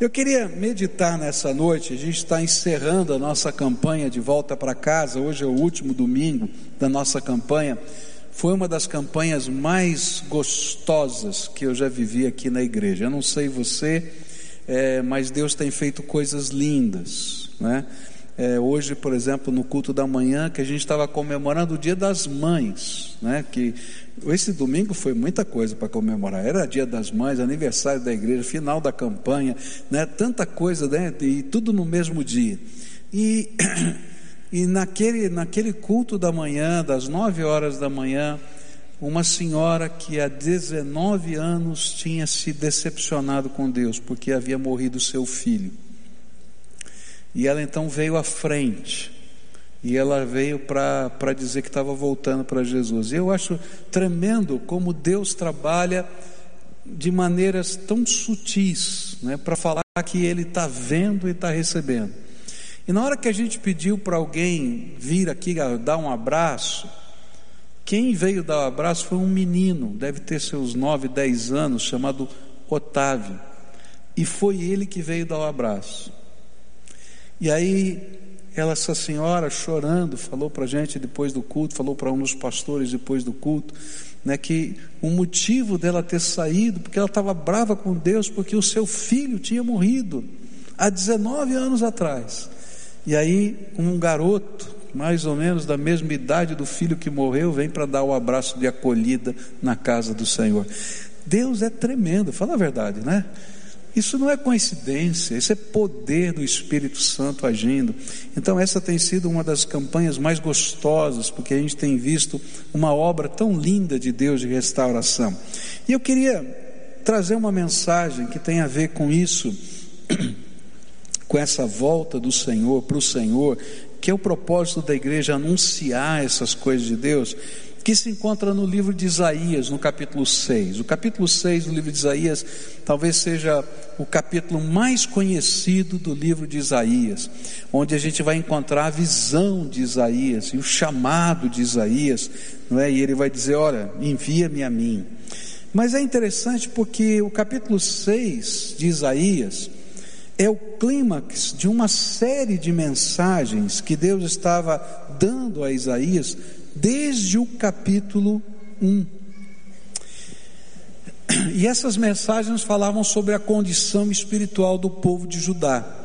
Eu queria meditar nessa noite, a gente está encerrando a nossa campanha de volta para casa, hoje é o último domingo da nossa campanha. Foi uma das campanhas mais gostosas que eu já vivi aqui na igreja. Eu não sei você, é, mas Deus tem feito coisas lindas, né? É, hoje, por exemplo, no culto da manhã, que a gente estava comemorando o Dia das Mães, né? Que esse domingo foi muita coisa para comemorar. Era Dia das Mães, aniversário da igreja, final da campanha, né? Tanta coisa, né? E tudo no mesmo dia. E e naquele naquele culto da manhã, das nove horas da manhã, uma senhora que há 19 anos tinha se decepcionado com Deus porque havia morrido seu filho. E ela então veio à frente. E ela veio para dizer que estava voltando para Jesus. E eu acho tremendo como Deus trabalha de maneiras tão sutis, né, para falar que Ele está vendo e está recebendo. E na hora que a gente pediu para alguém vir aqui dar um abraço, quem veio dar o um abraço foi um menino, deve ter seus 9, 10 anos, chamado Otávio. E foi ele que veio dar o um abraço. E aí, ela, essa senhora, chorando, falou para a gente depois do culto, falou para um dos pastores depois do culto, né, que o motivo dela ter saído, porque ela estava brava com Deus, porque o seu filho tinha morrido há 19 anos atrás. E aí, um garoto, mais ou menos da mesma idade do filho que morreu, vem para dar o abraço de acolhida na casa do Senhor. Deus é tremendo, fala a verdade, né? Isso não é coincidência, isso é poder do Espírito Santo agindo. Então, essa tem sido uma das campanhas mais gostosas, porque a gente tem visto uma obra tão linda de Deus de restauração. E eu queria trazer uma mensagem que tem a ver com isso, com essa volta do Senhor para o Senhor, que é o propósito da igreja anunciar essas coisas de Deus que se encontra no livro de Isaías, no capítulo 6. O capítulo 6 do livro de Isaías talvez seja o capítulo mais conhecido do livro de Isaías, onde a gente vai encontrar a visão de Isaías e o chamado de Isaías, não é? E ele vai dizer: Olha, envia-me a mim. Mas é interessante porque o capítulo 6 de Isaías é o clímax de uma série de mensagens que Deus estava dando a Isaías desde o capítulo 1. E essas mensagens falavam sobre a condição espiritual do povo de Judá.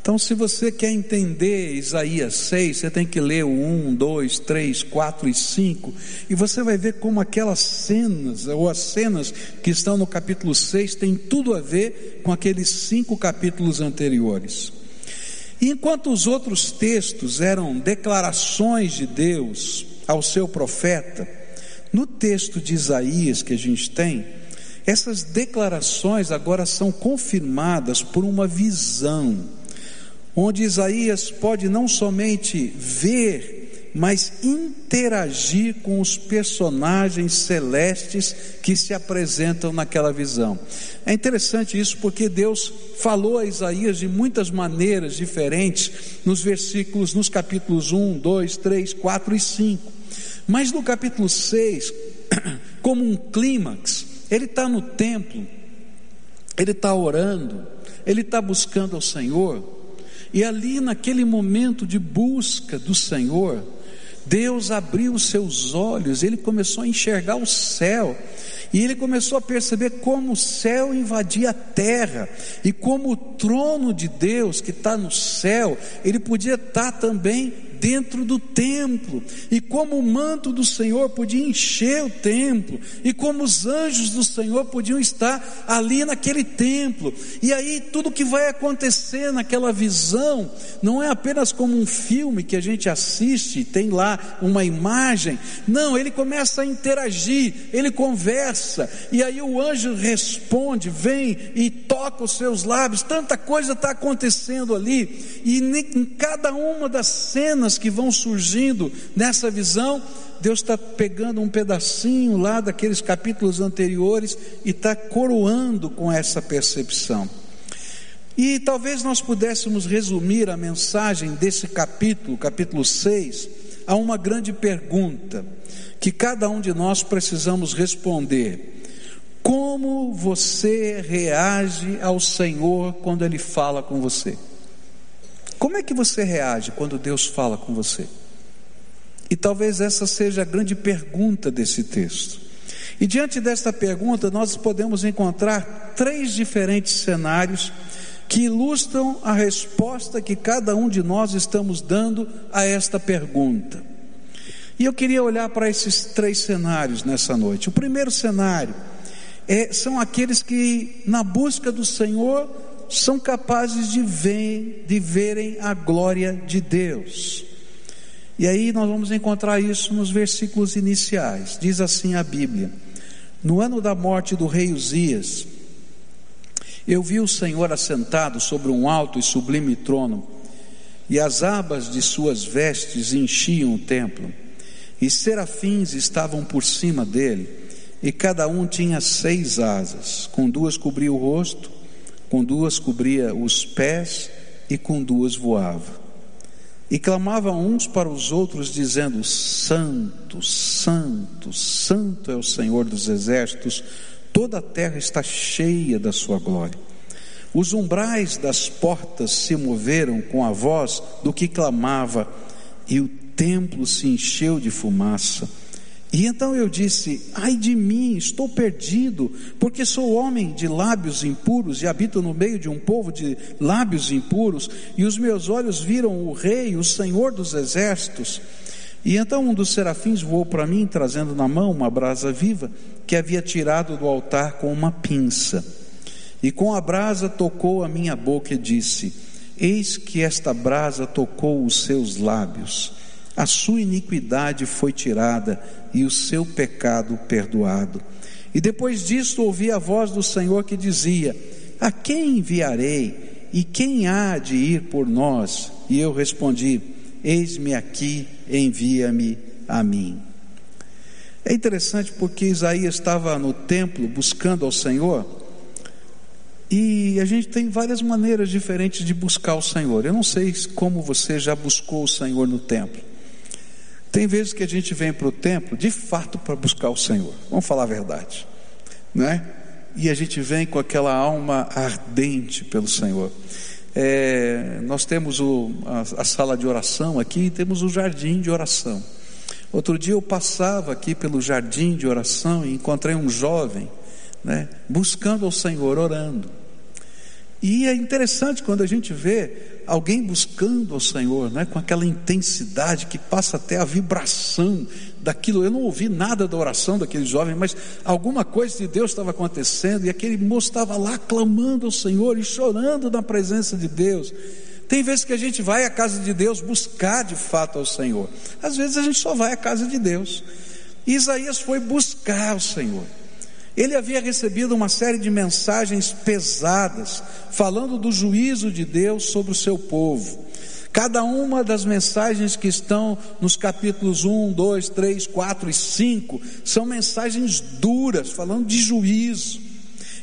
Então, se você quer entender Isaías 6, você tem que ler o 1, 2, 3, 4 e 5, e você vai ver como aquelas cenas, ou as cenas que estão no capítulo 6, têm tudo a ver com aqueles cinco capítulos anteriores. E enquanto os outros textos eram declarações de Deus ao seu profeta, no texto de Isaías que a gente tem, essas declarações agora são confirmadas por uma visão, onde Isaías pode não somente ver, mas interagir com os personagens celestes que se apresentam naquela visão. É interessante isso porque Deus falou a Isaías de muitas maneiras diferentes nos versículos, nos capítulos 1, 2, 3, 4 e 5. Mas no capítulo 6, como um clímax, ele está no templo, ele está orando, ele está buscando ao Senhor, e ali naquele momento de busca do Senhor, Deus abriu os seus olhos, ele começou a enxergar o céu, e ele começou a perceber como o céu invadia a terra, e como o trono de Deus que está no céu, ele podia estar tá também dentro do templo, e como o manto do Senhor podia encher o templo, e como os anjos do Senhor podiam estar ali naquele templo, e aí tudo que vai acontecer naquela visão, não é apenas como um filme que a gente assiste, tem lá uma imagem, não, ele começa a interagir, ele conversa, e aí o anjo responde, vem e toca os seus lábios, tanta coisa está acontecendo ali, e em cada uma das cenas, que vão surgindo nessa visão, Deus está pegando um pedacinho lá daqueles capítulos anteriores e está coroando com essa percepção. E talvez nós pudéssemos resumir a mensagem desse capítulo, capítulo 6, a uma grande pergunta que cada um de nós precisamos responder: Como você reage ao Senhor quando Ele fala com você? Como é que você reage quando Deus fala com você? E talvez essa seja a grande pergunta desse texto. E diante desta pergunta, nós podemos encontrar três diferentes cenários que ilustram a resposta que cada um de nós estamos dando a esta pergunta. E eu queria olhar para esses três cenários nessa noite. O primeiro cenário é, são aqueles que, na busca do Senhor, são capazes de ver, de verem a glória de Deus. E aí nós vamos encontrar isso nos versículos iniciais. Diz assim a Bíblia: No ano da morte do rei Uzias, eu vi o Senhor assentado sobre um alto e sublime trono, e as abas de suas vestes enchiam o templo, e serafins estavam por cima dele, e cada um tinha seis asas, com duas cobria o rosto, com duas cobria os pés, e com duas voava. E clamavam uns para os outros, dizendo: Santo, Santo, Santo é o Senhor dos exércitos, toda a terra está cheia da sua glória. Os umbrais das portas se moveram com a voz do que clamava, e o templo se encheu de fumaça. E então eu disse: Ai de mim, estou perdido, porque sou homem de lábios impuros e habito no meio de um povo de lábios impuros, e os meus olhos viram o Rei, o Senhor dos exércitos. E então um dos serafins voou para mim, trazendo na mão uma brasa viva que havia tirado do altar com uma pinça. E com a brasa tocou a minha boca e disse: Eis que esta brasa tocou os seus lábios a sua iniquidade foi tirada e o seu pecado perdoado. E depois disto ouvi a voz do Senhor que dizia: A quem enviarei? E quem há de ir por nós? E eu respondi: Eis-me aqui, envia-me a mim. É interessante porque Isaías estava no templo buscando ao Senhor, e a gente tem várias maneiras diferentes de buscar o Senhor. Eu não sei como você já buscou o Senhor no templo. Tem vezes que a gente vem para o templo de fato para buscar o Senhor, vamos falar a verdade, né? E a gente vem com aquela alma ardente pelo Senhor. É, nós temos o, a, a sala de oração aqui e temos o jardim de oração. Outro dia eu passava aqui pelo jardim de oração e encontrei um jovem, né, buscando ao Senhor, orando. E é interessante quando a gente vê alguém buscando ao Senhor, né, com aquela intensidade que passa até a vibração daquilo. Eu não ouvi nada da oração daquele jovem, mas alguma coisa de Deus estava acontecendo e aquele moço estava lá clamando ao Senhor e chorando na presença de Deus. Tem vezes que a gente vai à casa de Deus buscar de fato ao Senhor. Às vezes a gente só vai à casa de Deus. Isaías foi buscar o Senhor. Ele havia recebido uma série de mensagens pesadas, falando do juízo de Deus sobre o seu povo. Cada uma das mensagens que estão nos capítulos 1, 2, 3, 4 e 5 são mensagens duras, falando de juízo.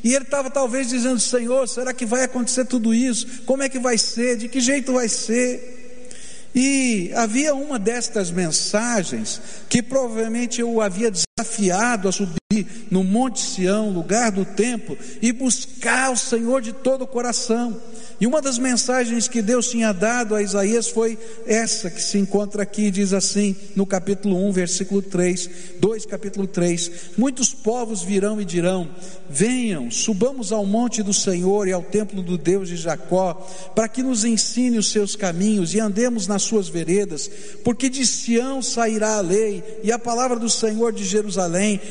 E ele estava talvez dizendo: Senhor, será que vai acontecer tudo isso? Como é que vai ser? De que jeito vai ser? E havia uma destas mensagens que provavelmente eu havia desafiado a subir no Monte Sião, lugar do templo, e buscar o Senhor de todo o coração. E uma das mensagens que Deus tinha dado a Isaías foi essa que se encontra aqui, diz assim, no capítulo 1, versículo 3, 2, capítulo 3: Muitos povos virão e dirão: Venham, subamos ao monte do Senhor e ao templo do Deus de Jacó, para que nos ensine os seus caminhos e andemos nas suas veredas, porque de Sião sairá a lei e a palavra do Senhor de Jerusalém,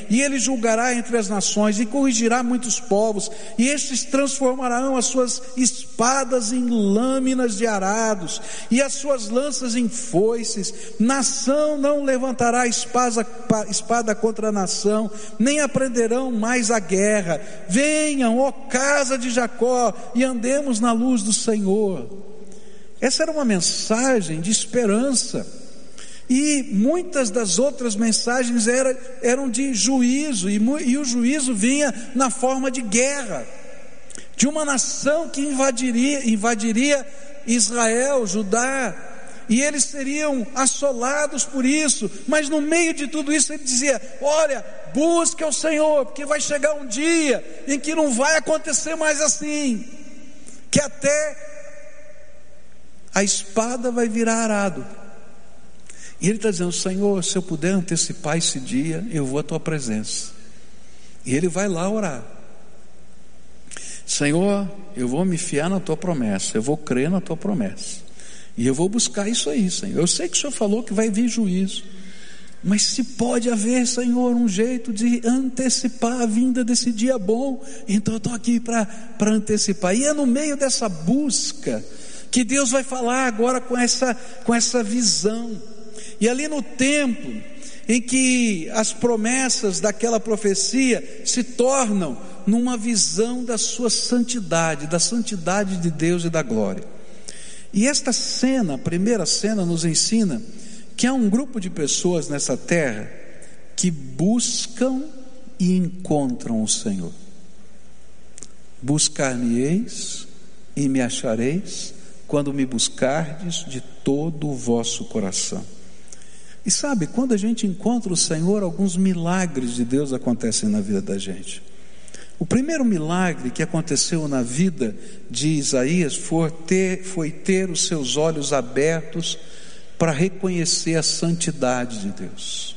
e ele julgará entre as nações e corrigirá muitos povos, e estes transformarão as suas espadas em lâminas de arados, e as suas lanças em foices. Nação não levantará espada, espada contra nação, nem aprenderão mais a guerra. Venham, ó casa de Jacó, e andemos na luz do Senhor. Essa era uma mensagem de esperança. E muitas das outras mensagens era, eram de juízo, e, e o juízo vinha na forma de guerra de uma nação que invadiria, invadiria Israel, Judá, e eles seriam assolados por isso, mas no meio de tudo isso ele dizia: Olha, busque ao Senhor, porque vai chegar um dia em que não vai acontecer mais assim, que até a espada vai virar arado. E ele está dizendo: Senhor, se eu puder antecipar esse dia, eu vou à tua presença. E ele vai lá orar. Senhor, eu vou me fiar na tua promessa, eu vou crer na tua promessa. E eu vou buscar isso aí, Senhor. Eu sei que o Senhor falou que vai vir juízo. Mas se pode haver, Senhor, um jeito de antecipar a vinda desse dia bom, então eu estou aqui para antecipar. E é no meio dessa busca que Deus vai falar agora com essa, com essa visão. E ali no tempo em que as promessas daquela profecia se tornam numa visão da sua santidade, da santidade de Deus e da glória. E esta cena, a primeira cena, nos ensina que há um grupo de pessoas nessa terra que buscam e encontram o Senhor. Buscar-me-eis e me achareis quando me buscardes de todo o vosso coração. E sabe, quando a gente encontra o Senhor, alguns milagres de Deus acontecem na vida da gente. O primeiro milagre que aconteceu na vida de Isaías foi ter, foi ter os seus olhos abertos para reconhecer a santidade de Deus.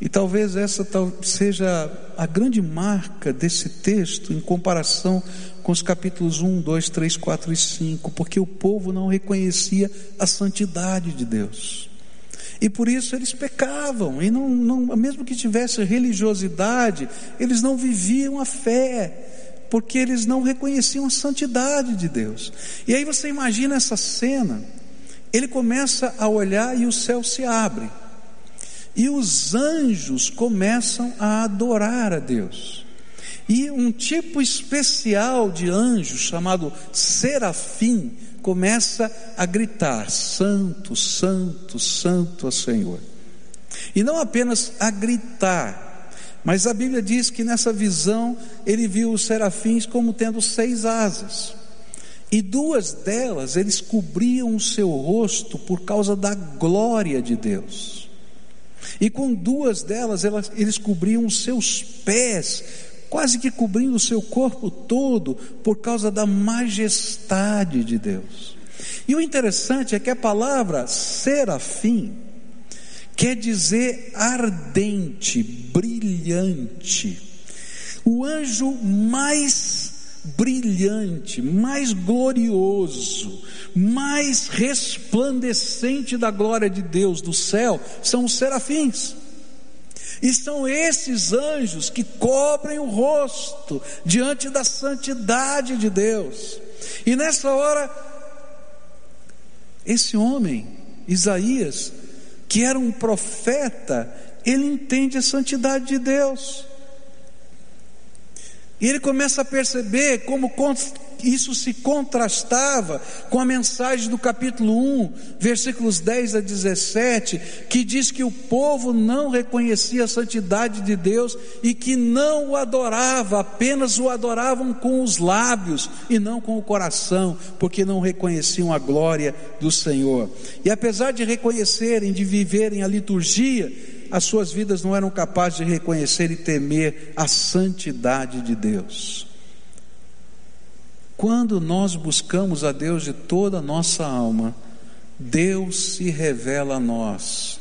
E talvez essa seja a grande marca desse texto em comparação com os capítulos 1, 2, 3, 4 e 5, porque o povo não reconhecia a santidade de Deus. E por isso eles pecavam, e não, não, mesmo que tivesse religiosidade, eles não viviam a fé, porque eles não reconheciam a santidade de Deus. E aí você imagina essa cena, ele começa a olhar e o céu se abre, e os anjos começam a adorar a Deus. E um tipo especial de anjo, chamado serafim, começa a gritar: Santo, Santo, Santo o Senhor. E não apenas a gritar, mas a Bíblia diz que nessa visão ele viu os serafins como tendo seis asas. E duas delas eles cobriam o seu rosto por causa da glória de Deus. E com duas delas elas, eles cobriam os seus pés quase que cobrindo o seu corpo todo por causa da majestade de Deus. E o interessante é que a palavra serafim quer dizer ardente, brilhante. O anjo mais brilhante, mais glorioso, mais resplandecente da glória de Deus do céu são os serafins. E são esses anjos que cobrem o rosto diante da santidade de Deus. E nessa hora, esse homem, Isaías, que era um profeta, ele entende a santidade de Deus. E ele começa a perceber como isso se contrastava com a mensagem do capítulo 1, versículos 10 a 17, que diz que o povo não reconhecia a santidade de Deus e que não o adorava, apenas o adoravam com os lábios e não com o coração, porque não reconheciam a glória do Senhor. E apesar de reconhecerem, de viverem a liturgia, as suas vidas não eram capazes de reconhecer e temer a santidade de Deus. Quando nós buscamos a Deus de toda a nossa alma, Deus se revela a nós,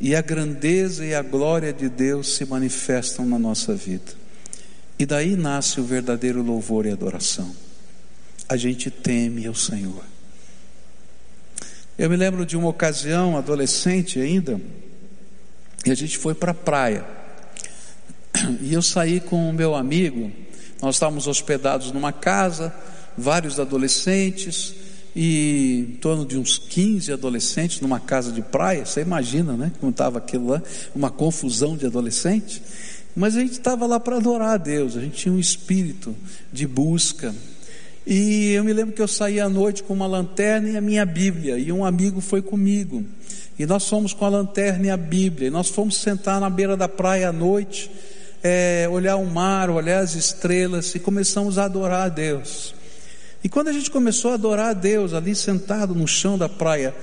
e a grandeza e a glória de Deus se manifestam na nossa vida. E daí nasce o verdadeiro louvor e adoração. A gente teme ao Senhor. Eu me lembro de uma ocasião, adolescente ainda, e a gente foi para a praia. E eu saí com o meu amigo, nós estávamos hospedados numa casa, vários adolescentes, e em torno de uns 15 adolescentes numa casa de praia, você imagina, né? Como estava aquilo lá, uma confusão de adolescentes. Mas a gente estava lá para adorar a Deus, a gente tinha um espírito de busca. E eu me lembro que eu saí à noite com uma lanterna e a minha Bíblia, e um amigo foi comigo. E nós fomos com a lanterna e a Bíblia, e nós fomos sentar na beira da praia à noite, é, olhar o mar, olhar as estrelas, e começamos a adorar a Deus. E quando a gente começou a adorar a Deus, ali sentado no chão da praia,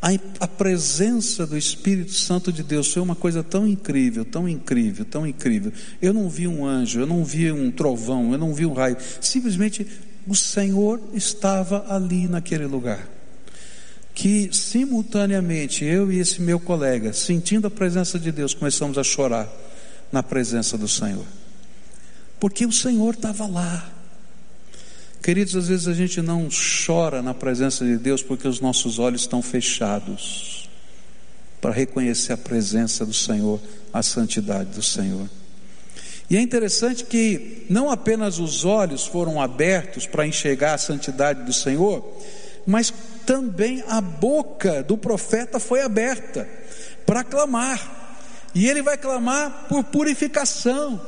a, a presença do Espírito Santo de Deus foi uma coisa tão incrível, tão incrível, tão incrível. Eu não vi um anjo, eu não vi um trovão, eu não vi um raio. Simplesmente o Senhor estava ali naquele lugar. Que simultaneamente eu e esse meu colega, sentindo a presença de Deus, começamos a chorar na presença do Senhor. Porque o Senhor estava lá. Queridos, às vezes a gente não chora na presença de Deus porque os nossos olhos estão fechados para reconhecer a presença do Senhor, a santidade do Senhor. E é interessante que não apenas os olhos foram abertos para enxergar a santidade do Senhor, mas também a boca do profeta foi aberta para clamar. E ele vai clamar por purificação.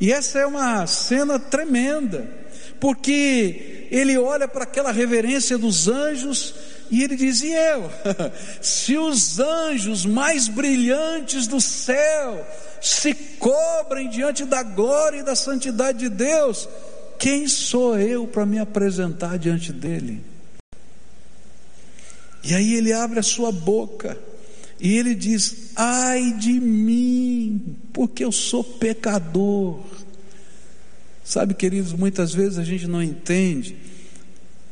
E essa é uma cena tremenda porque ele olha para aquela reverência dos anjos e ele diz: E eu? Se os anjos mais brilhantes do céu se cobrem diante da glória e da santidade de Deus, quem sou eu para me apresentar diante dele? E aí ele abre a sua boca e ele diz: Ai de mim, porque eu sou pecador. Sabe, queridos, muitas vezes a gente não entende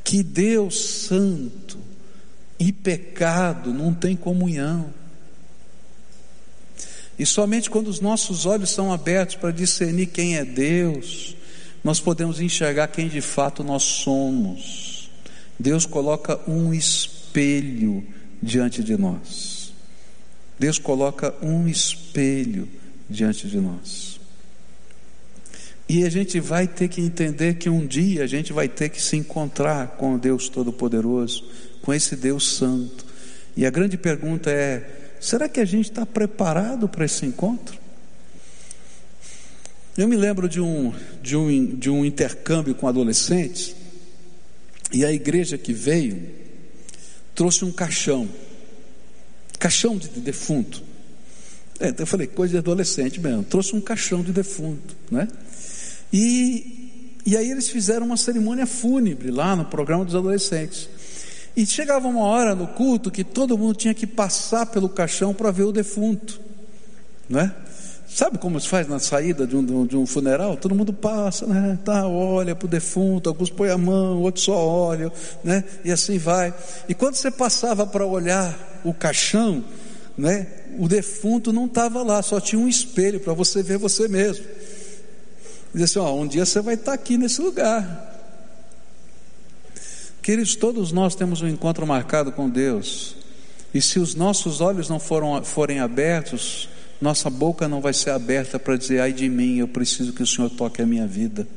que Deus Santo e pecado não tem comunhão. E somente quando os nossos olhos são abertos para discernir quem é Deus, nós podemos enxergar quem de fato nós somos. Deus coloca um espelho diante de nós. Deus coloca um espelho diante de nós. E a gente vai ter que entender que um dia a gente vai ter que se encontrar com o Deus Todo-Poderoso, com esse Deus Santo. E a grande pergunta é: será que a gente está preparado para esse encontro? Eu me lembro de um, de um, de um intercâmbio com adolescentes, e a igreja que veio trouxe um caixão, caixão de defunto. É, então eu falei, coisa de adolescente mesmo, trouxe um caixão de defunto, né? E, e aí eles fizeram uma cerimônia fúnebre lá no programa dos adolescentes. E chegava uma hora no culto que todo mundo tinha que passar pelo caixão para ver o defunto, não é? Sabe como se faz na saída de um, de um funeral? Todo mundo passa, né? Tá, olha para o defunto, alguns põem a mão, outros só olham, né? E assim vai. E quando você passava para olhar o caixão, né? O defunto não estava lá, só tinha um espelho para você ver você mesmo. Diz assim: ó, um dia você vai estar aqui nesse lugar. Queridos, todos nós temos um encontro marcado com Deus. E se os nossos olhos não foram, forem abertos, nossa boca não vai ser aberta para dizer: ai de mim, eu preciso que o Senhor toque a minha vida,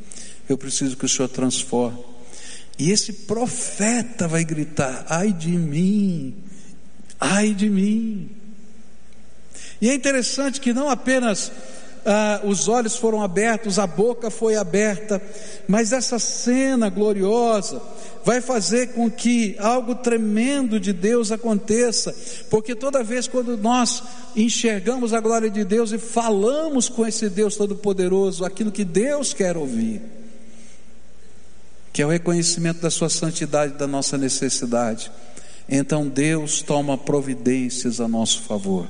eu preciso que o Senhor transforme. E esse profeta vai gritar: ai de mim, ai de mim. E é interessante que não apenas ah, os olhos foram abertos, a boca foi aberta, mas essa cena gloriosa vai fazer com que algo tremendo de Deus aconteça, porque toda vez quando nós enxergamos a glória de Deus e falamos com esse Deus Todo-Poderoso aquilo que Deus quer ouvir, que é o reconhecimento da Sua santidade, da nossa necessidade, então Deus toma providências a nosso favor.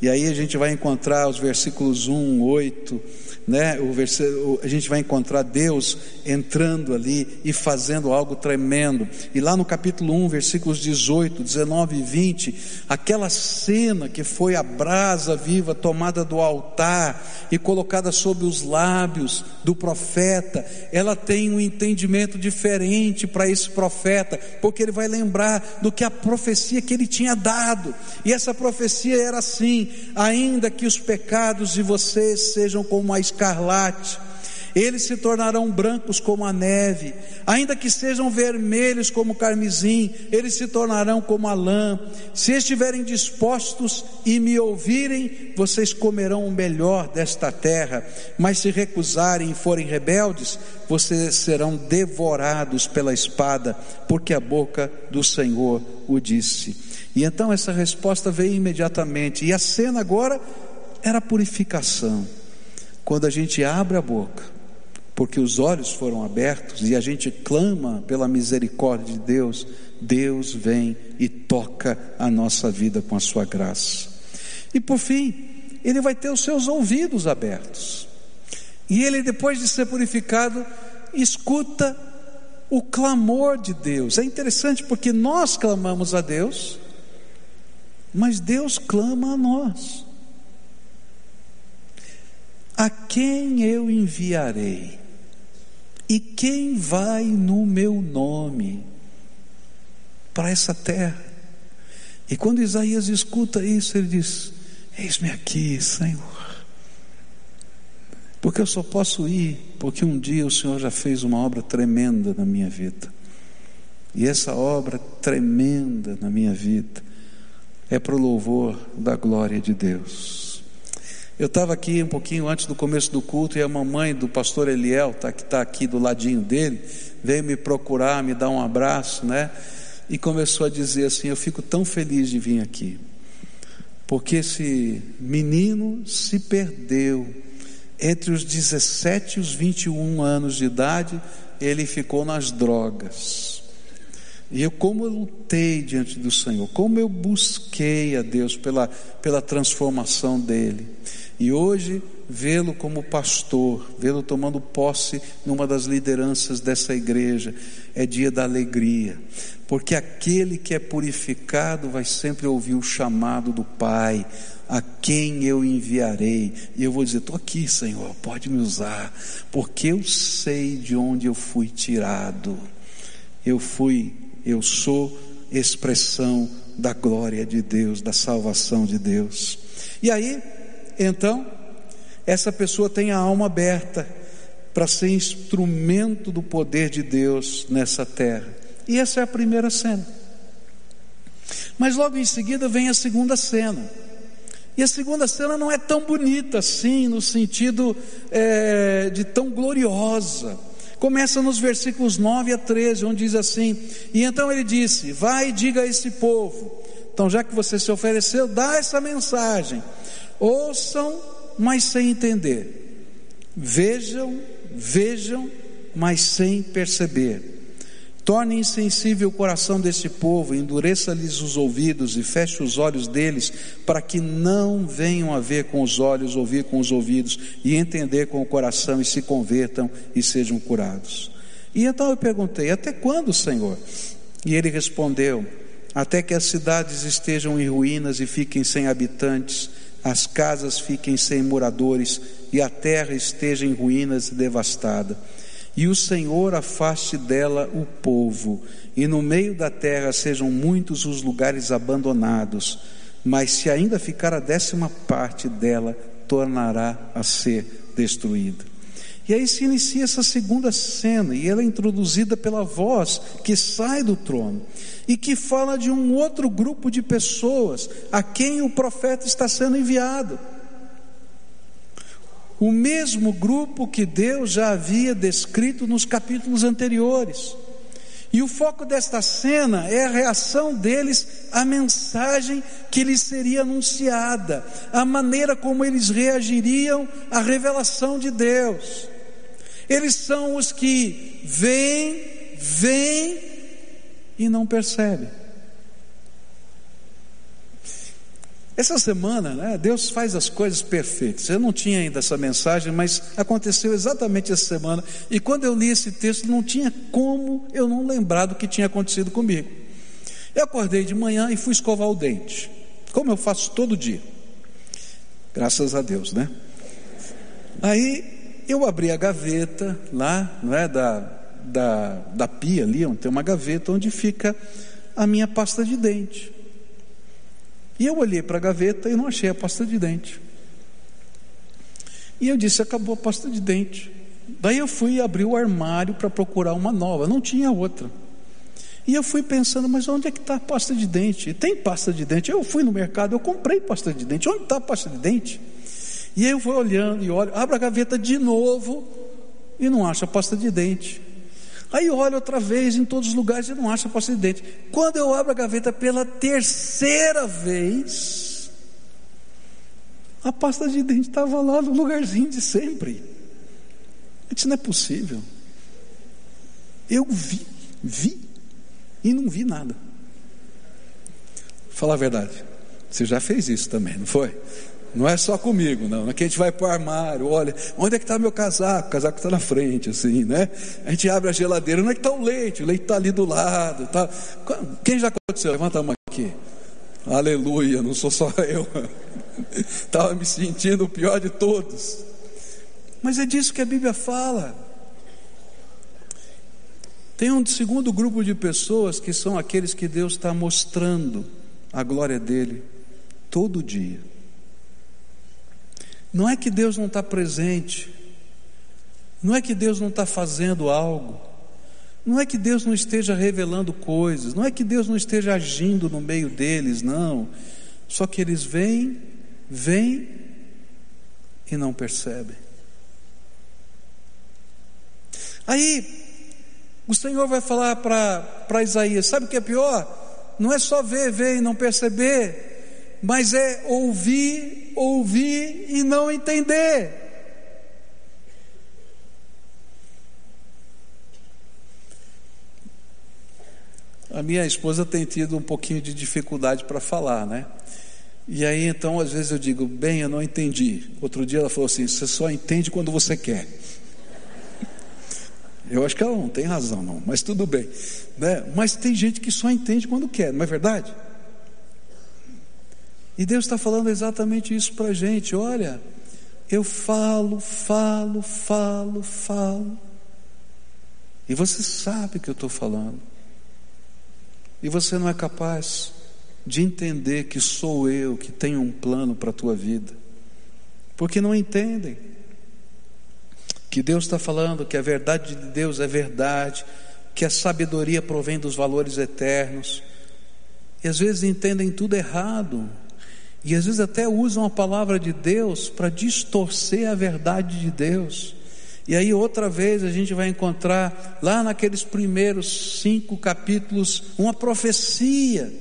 E aí a gente vai encontrar os versículos 1, 8, né? O versículo, a gente vai encontrar Deus entrando ali e fazendo algo tremendo. E lá no capítulo 1, versículos 18, 19 e 20, aquela cena que foi a brasa viva tomada do altar e colocada sobre os lábios do profeta, ela tem um entendimento diferente para esse profeta, porque ele vai lembrar do que a profecia que ele tinha dado. E essa profecia era assim: ainda que os pecados de vocês sejam como a escarlate, eles se tornarão brancos como a neve, ainda que sejam vermelhos como o carmesim, eles se tornarão como a lã. Se estiverem dispostos e me ouvirem, vocês comerão o melhor desta terra, mas se recusarem e forem rebeldes, vocês serão devorados pela espada, porque a boca do Senhor o disse. E então essa resposta veio imediatamente, e a cena agora era purificação. Quando a gente abre a boca, porque os olhos foram abertos e a gente clama pela misericórdia de Deus, Deus vem e toca a nossa vida com a sua graça. E por fim, ele vai ter os seus ouvidos abertos. E ele, depois de ser purificado, escuta o clamor de Deus. É interessante porque nós clamamos a Deus, mas Deus clama a nós. A quem eu enviarei? E quem vai no meu nome para essa terra? E quando Isaías escuta isso, ele diz: Eis-me aqui, Senhor. Porque eu só posso ir porque um dia o Senhor já fez uma obra tremenda na minha vida. E essa obra tremenda na minha vida é para o louvor da glória de Deus. Eu estava aqui um pouquinho antes do começo do culto e a mamãe do pastor Eliel, tá, que está aqui do ladinho dele, veio me procurar, me dar um abraço, né? E começou a dizer assim: Eu fico tão feliz de vir aqui, porque esse menino se perdeu. Entre os 17 e os 21 anos de idade, ele ficou nas drogas. E eu, como eu lutei diante do Senhor, como eu busquei a Deus pela, pela transformação dele. E hoje, vê-lo como pastor, vê-lo tomando posse numa das lideranças dessa igreja, é dia da alegria, porque aquele que é purificado vai sempre ouvir o chamado do Pai, a quem eu enviarei, e eu vou dizer: estou aqui, Senhor, pode me usar, porque eu sei de onde eu fui tirado, eu fui, eu sou expressão da glória de Deus, da salvação de Deus. E aí, então, essa pessoa tem a alma aberta para ser instrumento do poder de Deus nessa terra. E essa é a primeira cena. Mas logo em seguida vem a segunda cena. E a segunda cena não é tão bonita assim, no sentido é, de tão gloriosa. Começa nos versículos 9 a 13, onde diz assim: E então ele disse: Vai e diga a esse povo. Então, já que você se ofereceu, dá essa mensagem. Ouçam, mas sem entender. Vejam, vejam, mas sem perceber. Torne insensível o coração desse povo, endureça-lhes os ouvidos e feche os olhos deles, para que não venham a ver com os olhos, ouvir com os ouvidos e entender com o coração e se convertam e sejam curados. E então eu perguntei: Até quando, Senhor? E ele respondeu: Até que as cidades estejam em ruínas e fiquem sem habitantes as casas fiquem sem moradores e a terra esteja em ruínas e devastada. E o Senhor afaste dela o povo, e no meio da terra sejam muitos os lugares abandonados, mas se ainda ficar a décima parte dela, tornará a ser destruída. E aí se inicia essa segunda cena, e ela é introduzida pela voz que sai do trono e que fala de um outro grupo de pessoas a quem o profeta está sendo enviado. O mesmo grupo que Deus já havia descrito nos capítulos anteriores. E o foco desta cena é a reação deles à mensagem que lhes seria anunciada, a maneira como eles reagiriam à revelação de Deus. Eles são os que veem, veem e não percebem. Essa semana, né, Deus faz as coisas perfeitas. Eu não tinha ainda essa mensagem, mas aconteceu exatamente essa semana. E quando eu li esse texto, não tinha como eu não lembrar do que tinha acontecido comigo. Eu acordei de manhã e fui escovar o dente, como eu faço todo dia. Graças a Deus, né? Aí eu abri a gaveta lá, não é, da, da, da pia ali, onde tem uma gaveta onde fica a minha pasta de dente. E eu olhei para a gaveta e não achei a pasta de dente. E eu disse: acabou a pasta de dente. Daí eu fui abrir o armário para procurar uma nova, não tinha outra. E eu fui pensando, mas onde é que está a pasta de dente? Tem pasta de dente? Eu fui no mercado, eu comprei pasta de dente. Onde está a pasta de dente? E eu vou olhando e olho, abro a gaveta de novo e não acho a pasta de dente. Aí olho outra vez em todos os lugares e não acho a pasta de dente. Quando eu abro a gaveta pela terceira vez, a pasta de dente estava lá no lugarzinho de sempre. Isso não é possível. Eu vi, vi e não vi nada. Fala a verdade. Você já fez isso também, não foi? Não é só comigo, não. É que a gente vai para o armário, olha, onde é que está meu casaco? O casaco está na frente, assim, né? A gente abre a geladeira, onde é que está o leite? O leite está ali do lado. Tá... Quem já aconteceu? Levanta a mão aqui. Aleluia, não sou só eu. Estava me sentindo o pior de todos. Mas é disso que a Bíblia fala. Tem um segundo grupo de pessoas que são aqueles que Deus está mostrando a glória dele todo dia. Não é que Deus não está presente, não é que Deus não está fazendo algo, não é que Deus não esteja revelando coisas, não é que Deus não esteja agindo no meio deles, não. Só que eles vêm, vêm e não percebem. Aí, o Senhor vai falar para Isaías: sabe o que é pior? Não é só ver, ver e não perceber, mas é ouvir, ouvir e não entender. A minha esposa tem tido um pouquinho de dificuldade para falar, né? E aí então às vezes eu digo, bem, eu não entendi. Outro dia ela falou assim: você só entende quando você quer. Eu acho que ela não tem razão, não, mas tudo bem. Né? Mas tem gente que só entende quando quer, não é verdade? E Deus está falando exatamente isso para a gente: olha, eu falo, falo, falo, falo, e você sabe que eu estou falando, e você não é capaz de entender que sou eu que tenho um plano para a tua vida, porque não entendem que Deus está falando que a verdade de Deus é verdade, que a sabedoria provém dos valores eternos, e às vezes entendem tudo errado, e às vezes até usam a palavra de Deus para distorcer a verdade de Deus. E aí, outra vez, a gente vai encontrar lá naqueles primeiros cinco capítulos uma profecia,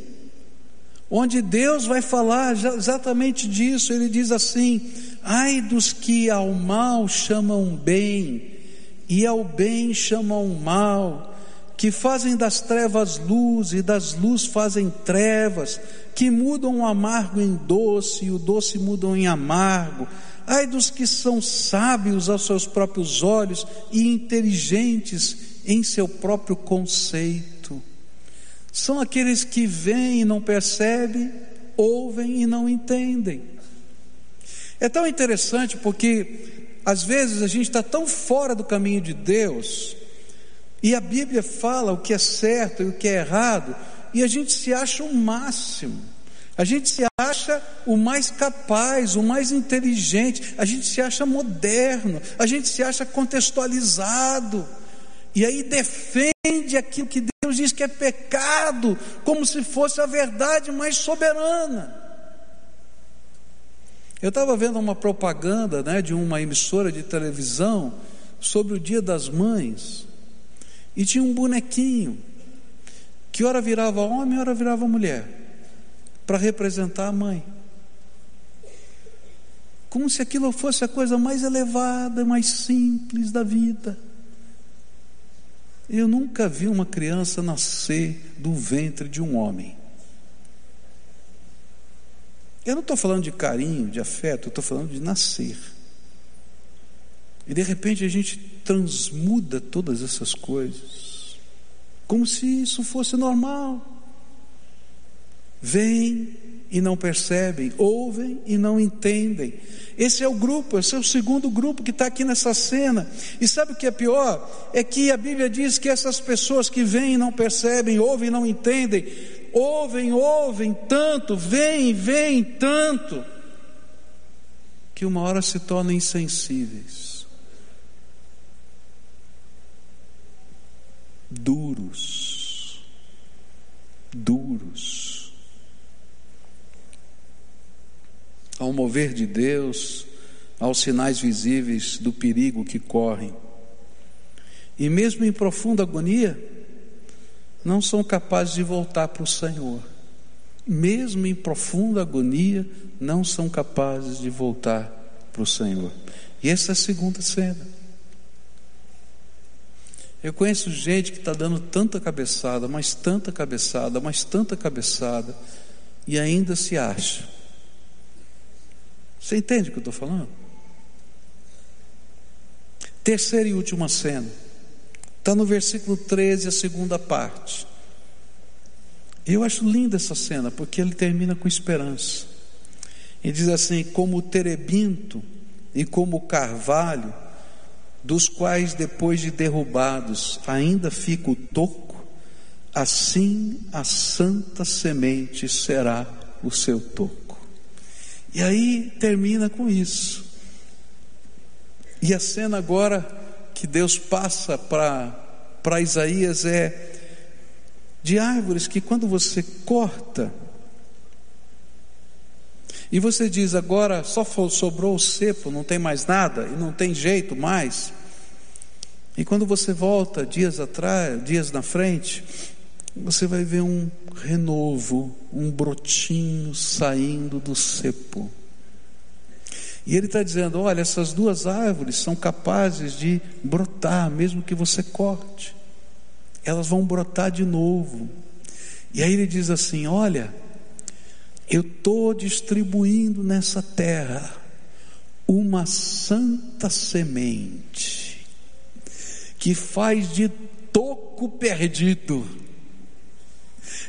onde Deus vai falar exatamente disso. Ele diz assim: Ai dos que ao mal chamam bem, e ao bem chamam mal, que fazem das trevas luz e das luz fazem trevas, que mudam o amargo em doce e o doce mudam em amargo. Ai dos que são sábios aos seus próprios olhos e inteligentes em seu próprio conceito. São aqueles que veem e não percebem, ouvem e não entendem. É tão interessante porque às vezes a gente está tão fora do caminho de Deus e a Bíblia fala o que é certo e o que é errado e a gente se acha o máximo. A gente se acha o mais capaz, o mais inteligente, a gente se acha moderno, a gente se acha contextualizado, e aí defende aquilo que Deus diz que é pecado, como se fosse a verdade mais soberana. Eu estava vendo uma propaganda né, de uma emissora de televisão sobre o Dia das Mães, e tinha um bonequinho, que ora virava homem, ora virava mulher, para representar a mãe. Como se aquilo fosse a coisa mais elevada, mais simples da vida. Eu nunca vi uma criança nascer do ventre de um homem. Eu não estou falando de carinho, de afeto, eu estou falando de nascer. E de repente a gente transmuda todas essas coisas, como se isso fosse normal. Vêm e não percebem, ouvem e não entendem. Esse é o grupo, esse é o segundo grupo que está aqui nessa cena. E sabe o que é pior? É que a Bíblia diz que essas pessoas que vêm e não percebem, ouvem e não entendem, ouvem, ouvem tanto, veem, veem tanto, que uma hora se tornam insensíveis, duros, duros. Ao mover de Deus, aos sinais visíveis do perigo que correm, e mesmo em profunda agonia, não são capazes de voltar para o Senhor. Mesmo em profunda agonia, não são capazes de voltar para o Senhor. E essa é a segunda cena. Eu conheço gente que está dando tanta cabeçada, mas tanta cabeçada, mas tanta cabeçada, e ainda se acha. Você entende o que eu estou falando? Terceira e última cena. Está no versículo 13, a segunda parte. Eu acho linda essa cena, porque ele termina com esperança. E diz assim: como o terebinto e como o carvalho, dos quais depois de derrubados ainda fica o toco, assim a santa semente será o seu toco. E aí termina com isso. E a cena agora que Deus passa para Isaías é de árvores que quando você corta, e você diz agora só sobrou o cepo, não tem mais nada, e não tem jeito mais. E quando você volta dias atrás, dias na frente, você vai ver um renovo, um brotinho saindo do cepo. E ele está dizendo: olha, essas duas árvores são capazes de brotar, mesmo que você corte, elas vão brotar de novo. E aí ele diz assim: olha, eu estou distribuindo nessa terra uma santa semente que faz de toco perdido,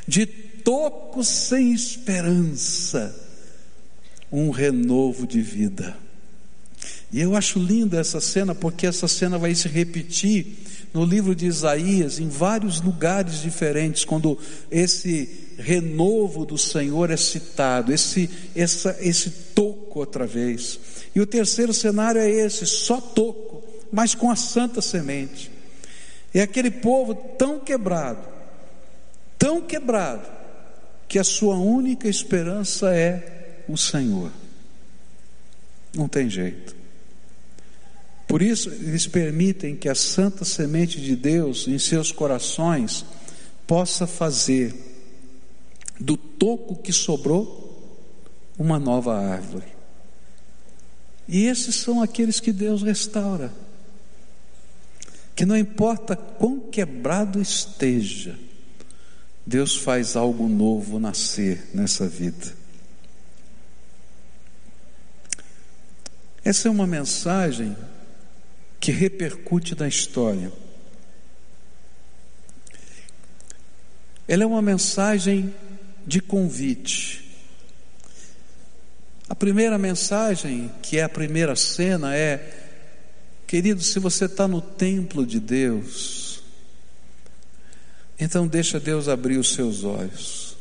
de toco sem esperança, um renovo de vida. E eu acho linda essa cena, porque essa cena vai se repetir no livro de Isaías, em vários lugares diferentes, quando esse renovo do Senhor é citado, esse, essa, esse toco outra vez. E o terceiro cenário é esse: só toco, mas com a santa semente. É aquele povo tão quebrado, tão quebrado, que a sua única esperança é o Senhor. Não tem jeito. Por isso, eles permitem que a santa semente de Deus em seus corações possa fazer do toco que sobrou uma nova árvore. E esses são aqueles que Deus restaura. Que não importa quão quebrado esteja, Deus faz algo novo nascer nessa vida. Essa é uma mensagem que repercute na história. Ela é uma mensagem de convite. A primeira mensagem, que é a primeira cena, é: querido, se você está no templo de Deus, então deixa Deus abrir os seus olhos.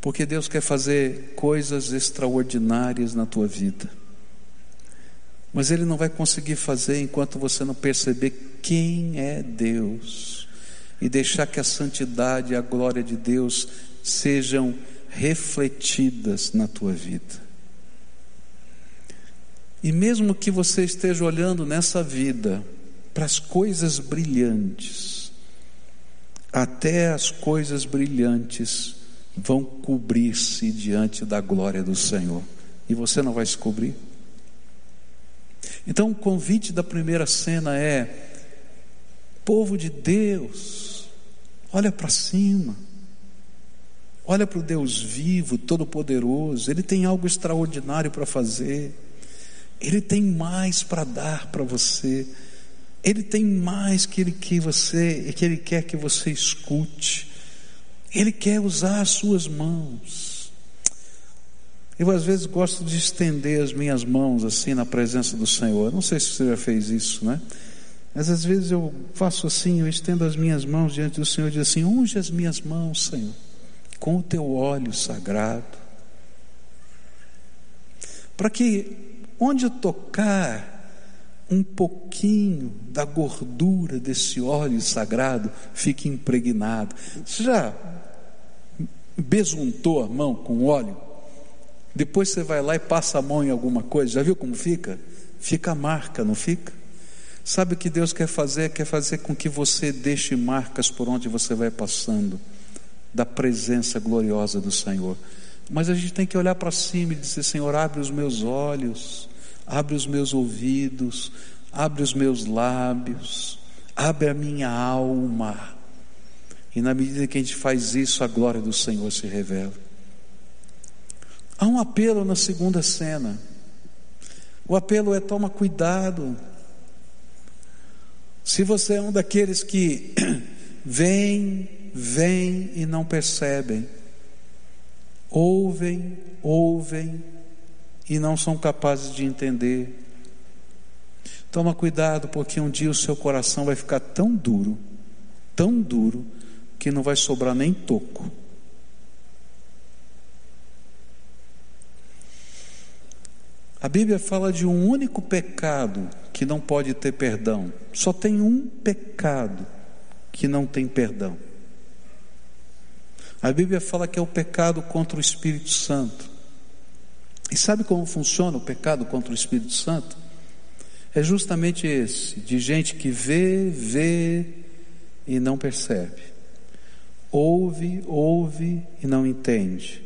Porque Deus quer fazer coisas extraordinárias na tua vida. Mas Ele não vai conseguir fazer enquanto você não perceber quem é Deus e deixar que a santidade e a glória de Deus sejam refletidas na tua vida. E mesmo que você esteja olhando nessa vida para as coisas brilhantes, até as coisas brilhantes vão cobrir-se diante da glória do Senhor. E você não vai se cobrir? Então, o convite da primeira cena é: povo de Deus, olha para cima, olha para o Deus vivo, todo-poderoso, Ele tem algo extraordinário para fazer, Ele tem mais para dar para você, Ele tem mais que Ele, que, você, que Ele quer que você escute. Ele quer usar as suas mãos. Eu às vezes gosto de estender as minhas mãos assim na presença do Senhor. Não sei se você já fez isso, né? Mas às vezes eu faço assim, eu estendo as minhas mãos diante do Senhor e digo assim: unge as minhas mãos, Senhor, com o teu óleo sagrado. Para que onde eu tocar, um pouquinho da gordura desse óleo sagrado fique impregnado. Você já besuntou a mão com óleo, depois você vai lá e passa a mão em alguma coisa, já viu como fica? Fica marca, não fica? Sabe o que Deus quer fazer? Quer fazer com que você deixe marcas por onde você vai passando, da presença gloriosa do Senhor. Mas a gente tem que olhar para cima e dizer: Senhor, abre os meus olhos, abre os meus ouvidos, abre os meus lábios, abre a minha alma. E na medida que a gente faz isso, a glória do Senhor se revela. Há um apelo na segunda cena. O apelo é: toma cuidado. Se você é um daqueles que vem, vem e não percebem, ouvem, ouvem e não são capazes de entender, toma cuidado, porque um dia o seu coração vai ficar tão duro, tão duro, que não vai sobrar nem toco. A Bíblia fala de um único pecado que não pode ter perdão. Só tem um pecado que não tem perdão. A Bíblia fala que é o pecado contra o Espírito Santo. E sabe como funciona o pecado contra o Espírito Santo? É justamente esse, de gente que vê, vê e não percebe. Ouve, ouve e não entende.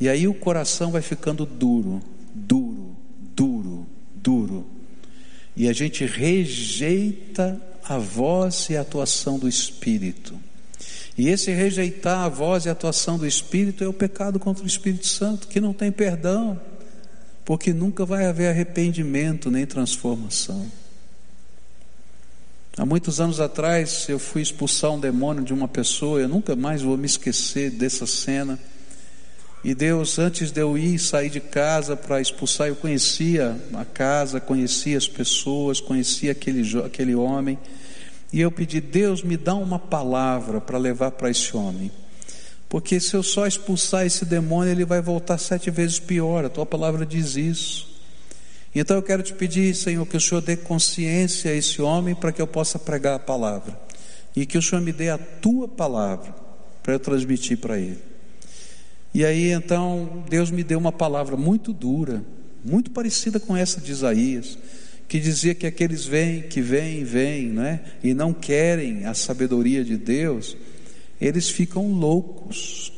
E aí o coração vai ficando duro, duro duro. E a gente rejeita a voz e a atuação do Espírito. E esse rejeitar a voz e a atuação do Espírito é o pecado contra o Espírito Santo, que não tem perdão, porque nunca vai haver arrependimento nem transformação. Há muitos anos atrás eu fui expulsar um demônio de uma pessoa, eu nunca mais vou me esquecer dessa cena. E Deus, antes de eu ir sair de casa para expulsar, eu conhecia a casa, conhecia as pessoas, conhecia aquele, aquele homem. E eu pedi, Deus, me dá uma palavra para levar para esse homem. Porque se eu só expulsar esse demônio, ele vai voltar sete vezes pior. A tua palavra diz isso. Então eu quero te pedir, Senhor, que o Senhor dê consciência a esse homem para que eu possa pregar a palavra. E que o Senhor me dê a tua palavra para eu transmitir para ele. E aí então Deus me deu uma palavra muito dura, muito parecida com essa de Isaías, que dizia que aqueles vêm, que vêm, vêm, né? E não querem a sabedoria de Deus, eles ficam loucos.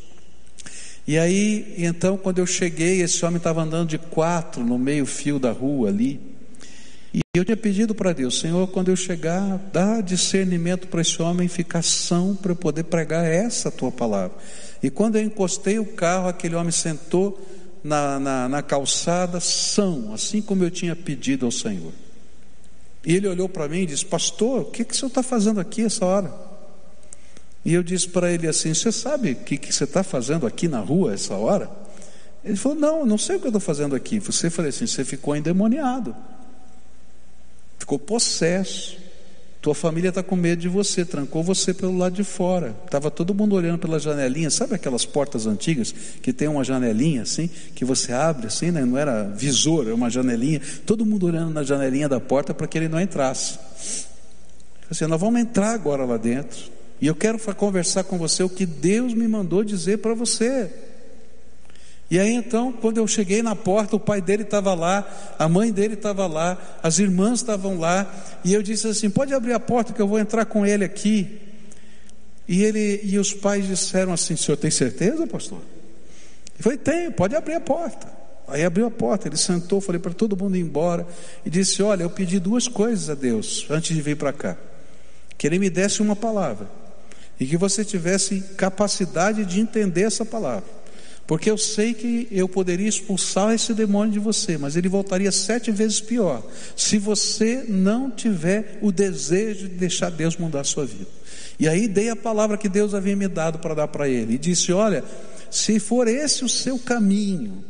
E aí, então, quando eu cheguei, esse homem estava andando de quatro no meio fio da rua ali. E eu tinha pedido para Deus, Senhor, quando eu chegar, dá discernimento para esse homem ficar são para eu poder pregar essa tua palavra. E quando eu encostei o carro, aquele homem sentou na, na, na calçada, são, assim como eu tinha pedido ao Senhor. E ele olhou para mim e disse: Pastor, o que, que o senhor está fazendo aqui essa hora? E eu disse para ele assim: Você sabe o que, que você está fazendo aqui na rua essa hora? Ele falou: Não, não sei o que eu estou fazendo aqui. Você falou assim: Você ficou endemoniado, ficou possesso. Tua família está com medo de você, trancou você pelo lado de fora. Estava todo mundo olhando pela janelinha, sabe aquelas portas antigas que tem uma janelinha assim, que você abre assim, né? não era visor, era uma janelinha. Todo mundo olhando na janelinha da porta para que ele não entrasse. Assim, nós vamos entrar agora lá dentro. E eu quero conversar com você o que Deus me mandou dizer para você. E aí então, quando eu cheguei na porta, o pai dele estava lá, a mãe dele estava lá, as irmãs estavam lá, e eu disse assim: pode abrir a porta que eu vou entrar com ele aqui. E ele e os pais disseram assim: senhor tem certeza, pastor? Eu falei: tenho, pode abrir a porta. Aí abriu a porta, ele sentou, falei para todo mundo ir embora e disse: Olha, eu pedi duas coisas a Deus antes de vir para cá: que Ele me desse uma palavra e que você tivesse capacidade de entender essa palavra. Porque eu sei que eu poderia expulsar esse demônio de você, mas ele voltaria sete vezes pior, se você não tiver o desejo de deixar Deus mudar a sua vida. E aí dei a palavra que Deus havia me dado para dar para ele, e disse: Olha, se for esse o seu caminho,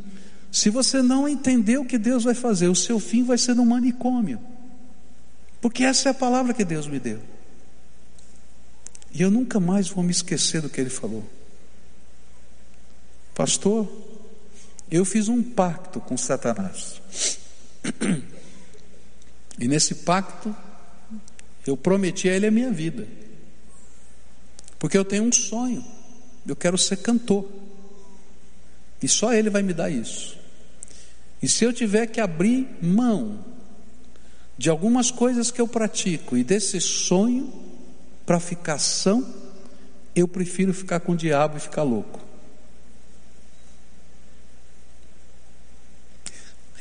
se você não entender o que Deus vai fazer, o seu fim vai ser no manicômio, porque essa é a palavra que Deus me deu. E eu nunca mais vou me esquecer do que ele falou. Pastor, eu fiz um pacto com Satanás. E nesse pacto, eu prometi a ele a minha vida. Porque eu tenho um sonho. Eu quero ser cantor. E só ele vai me dar isso. E se eu tiver que abrir mão de algumas coisas que eu pratico e desse sonho para ficar são, eu prefiro ficar com o diabo e ficar louco.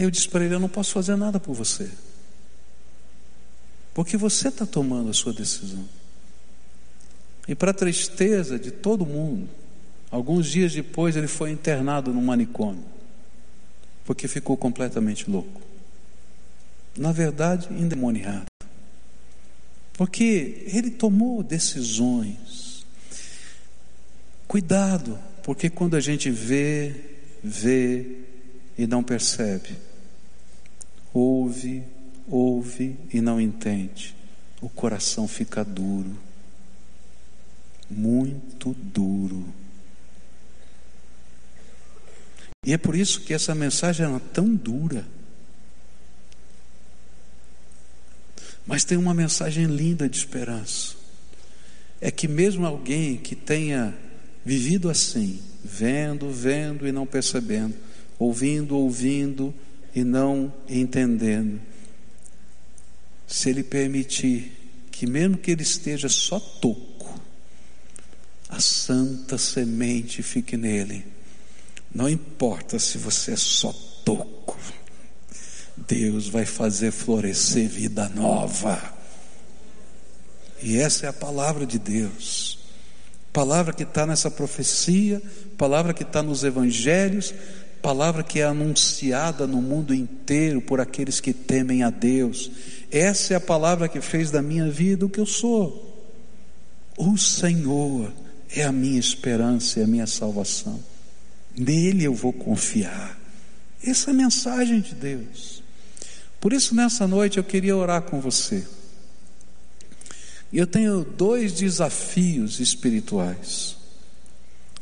Eu disse para ele: Eu não posso fazer nada por você. Porque você está tomando a sua decisão. E para tristeza de todo mundo, alguns dias depois ele foi internado no manicômio, porque ficou completamente louco. Na verdade, endemoniado. Porque ele tomou decisões. Cuidado, porque quando a gente vê, vê e não percebe, ouve, ouve e não entende, o coração fica duro, muito duro. E é por isso que essa mensagem era tão dura. Mas tem uma mensagem linda de esperança. É que mesmo alguém que tenha vivido assim, vendo, vendo e não percebendo, ouvindo, ouvindo e não entendendo, se ele permitir que, mesmo que ele esteja só toco, a santa semente fique nele. Não importa se você é só toco, Deus vai fazer florescer vida nova. E essa é a palavra de Deus. Palavra que está nessa profecia, palavra que está nos evangelhos, palavra que é anunciada no mundo inteiro por aqueles que temem a Deus. Essa é a palavra que fez da minha vida o que eu sou. O Senhor é a minha esperança e a minha salvação. Nele eu vou confiar. Essa é a mensagem de Deus. Por isso, nessa noite, eu queria orar com você. Eu tenho dois desafios espirituais.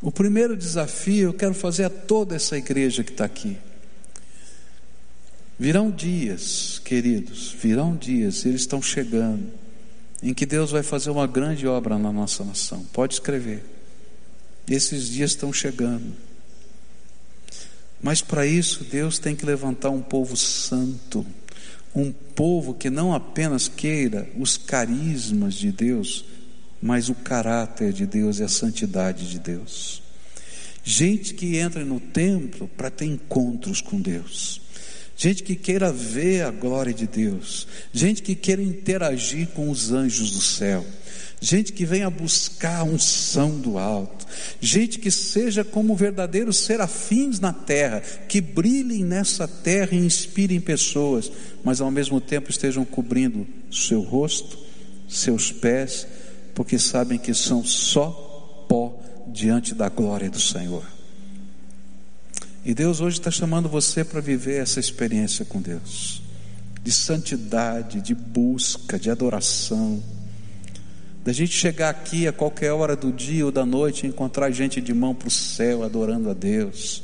O primeiro desafio eu quero fazer a toda essa igreja que está aqui. Virão dias, queridos, virão dias, eles estão chegando, em que Deus vai fazer uma grande obra na nossa nação. Pode escrever. Esses dias estão chegando. Mas para isso, Deus tem que levantar um povo santo, um povo que não apenas queira os carismas de Deus, mas o caráter de Deus e a santidade de Deus. Gente que entra no templo para ter encontros com Deus. Gente que queira ver a glória de Deus. Gente que queira interagir com os anjos do céu gente que venha buscar a unção do alto, gente que seja como verdadeiros serafins na terra, que brilhem nessa terra e inspirem pessoas, mas ao mesmo tempo estejam cobrindo seu rosto, seus pés, porque sabem que são só pó diante da glória do Senhor. E Deus hoje está chamando você para viver essa experiência com Deus, de santidade, de busca, de adoração da gente chegar aqui a qualquer hora do dia ou da noite e encontrar gente de mão para o céu adorando a Deus.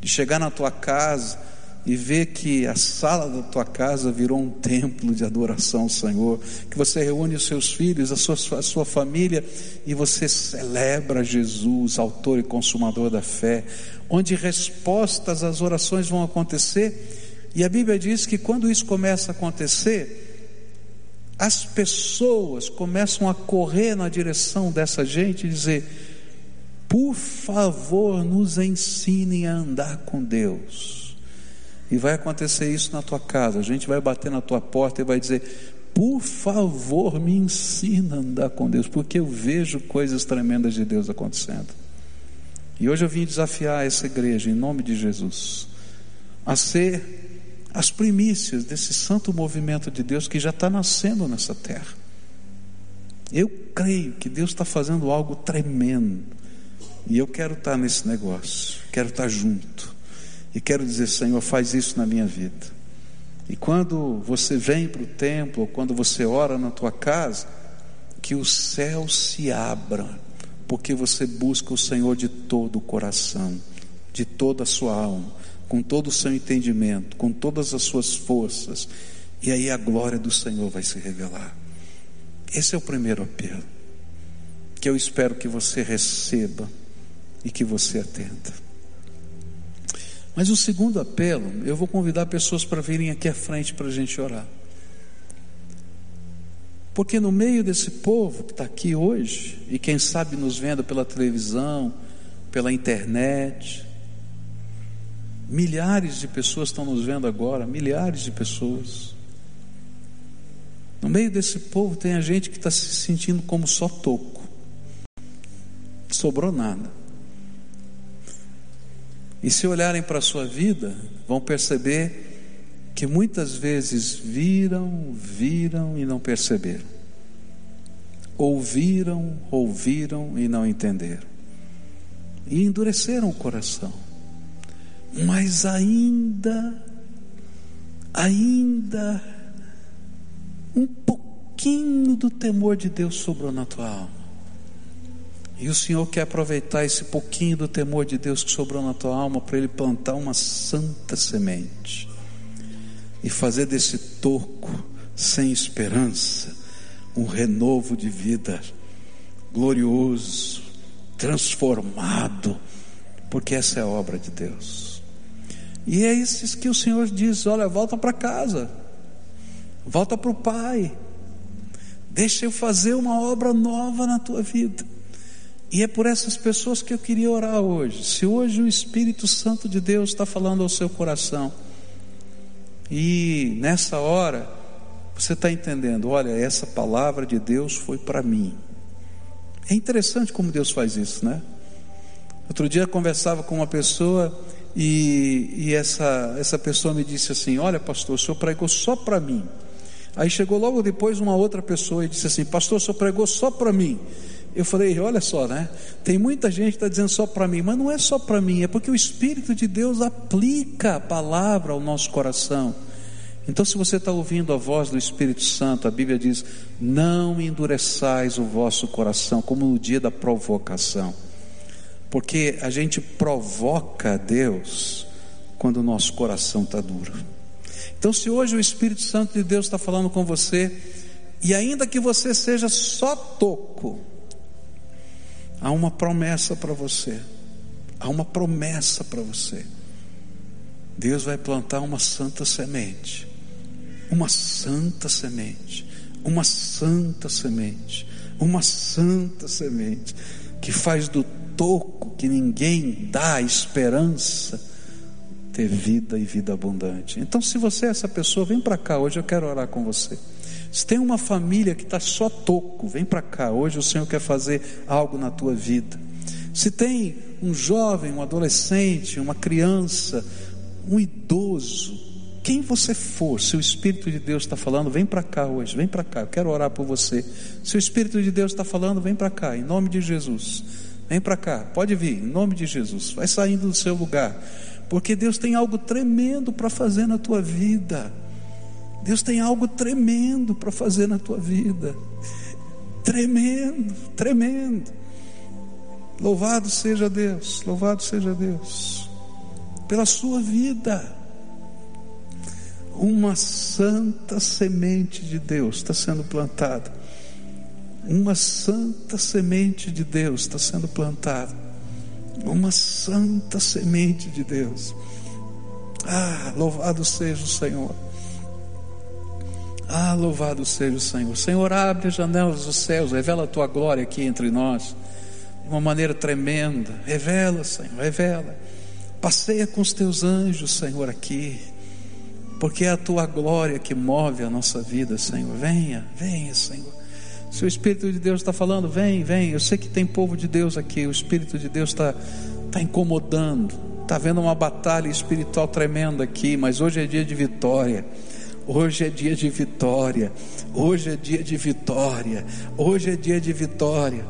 De chegar na tua casa e ver que a sala da tua casa virou um templo de adoração ao Senhor. Que você reúne os seus filhos, a sua, a sua família e você celebra Jesus, autor e consumador da fé. Onde respostas às orações vão acontecer. E a Bíblia diz que quando isso começa a acontecer, as pessoas começam a correr na direção dessa gente e dizer: por favor, nos ensinem a andar com Deus. E vai acontecer isso na tua casa. A gente vai bater na tua porta e vai dizer: por favor, me ensina a andar com Deus, porque eu vejo coisas tremendas de Deus acontecendo. E hoje eu vim desafiar essa igreja, em nome de Jesus, a ser as primícias desse santo movimento de Deus que já está nascendo nessa terra. Eu creio que Deus está fazendo algo tremendo. E eu quero estar tá nesse negócio, quero estar tá junto. E quero dizer, Senhor, faz isso na minha vida. E quando você vem para o templo, ou quando você ora na tua casa, que o céu se abra, porque você busca o Senhor de todo o coração, de toda a sua alma com todo o seu entendimento, com todas as suas forças, e aí a glória do Senhor vai se revelar. Esse é o primeiro apelo, que eu espero que você receba e que você atenda. Mas o segundo apelo, eu vou convidar pessoas para virem aqui à frente para a gente orar. Porque no meio desse povo que está aqui hoje, e quem sabe nos vendo pela televisão, pela internet, Milhares de pessoas estão nos vendo agora, milhares de pessoas. No meio desse povo tem a gente que está se sentindo como só toco, sobrou nada. E se olharem para a sua vida, vão perceber que muitas vezes viram, viram e não perceberam. Ouviram, ouviram e não entenderam. E endureceram o coração. Mas ainda, ainda, um pouquinho do temor de Deus sobrou na tua alma. E o Senhor quer aproveitar esse pouquinho do temor de Deus que sobrou na tua alma para Ele plantar uma santa semente e fazer desse toco sem esperança um renovo de vida glorioso, transformado, porque essa é a obra de Deus. E é isso que o Senhor diz: olha, volta para casa, volta para o Pai, deixa eu fazer uma obra nova na tua vida. E é por essas pessoas que eu queria orar hoje. Se hoje o Espírito Santo de Deus está falando ao seu coração, e nessa hora, você está entendendo: olha, essa palavra de Deus foi para mim. É interessante como Deus faz isso, né? Outro dia eu conversava com uma pessoa e, e essa, essa pessoa me disse assim: Olha, pastor, o senhor pregou só para mim. Aí chegou logo depois uma outra pessoa e disse assim: Pastor, o senhor pregou só para mim. Eu falei, olha só, né? Tem muita gente que está dizendo só para mim, mas não é só para mim, é porque o Espírito de Deus aplica a palavra ao nosso coração. Então, se você está ouvindo a voz do Espírito Santo, a Bíblia diz: não endureçais o vosso coração, como no dia da provocação, porque a gente provoca Deus quando o nosso coração está duro. Então, se hoje o Espírito Santo de Deus está falando com você, e ainda que você seja só toco, há uma promessa para você. Há uma promessa para você. Deus vai plantar uma santa semente. Uma santa semente. Uma santa semente. Uma santa semente. Que faz do toco que ninguém dá esperança ter vida e vida abundante. Então, se você é essa pessoa, vem para cá. Hoje eu quero orar com você. Se tem uma família que está só toco, vem para cá. Hoje o Senhor quer fazer algo na tua vida. Se tem um jovem, um adolescente, uma criança, um idoso, quem você for, se o Espírito de Deus está falando, vem para cá hoje, vem para cá, eu quero orar por você. Se o Espírito de Deus está falando, vem para cá, em nome de Jesus. Vem para cá, pode vir, em nome de Jesus. Vai saindo do seu lugar, porque Deus tem algo tremendo para fazer na tua vida. Deus tem algo tremendo para fazer na tua vida. Tremendo, tremendo. Louvado seja Deus, louvado seja Deus, pela sua vida. Uma santa semente de Deus está sendo plantada. Uma santa semente de Deus está sendo plantada. Uma santa semente de Deus. Ah, louvado seja o Senhor. Ah, louvado seja o Senhor. Senhor, abre as janelas dos céus, revela a tua glória aqui entre nós, de uma maneira tremenda. Revela, Senhor, revela. Passeia com os teus anjos, Senhor, aqui, porque é a tua glória que move a nossa vida, Senhor. Venha, venha, Senhor. Se o Espírito de Deus está falando, vem, vem. Eu sei que tem povo de Deus aqui, o Espírito de Deus está tá incomodando, está havendo uma batalha espiritual tremenda aqui, mas hoje é dia de vitória. Hoje é dia de vitória. Hoje é dia de vitória. Hoje é dia de vitória.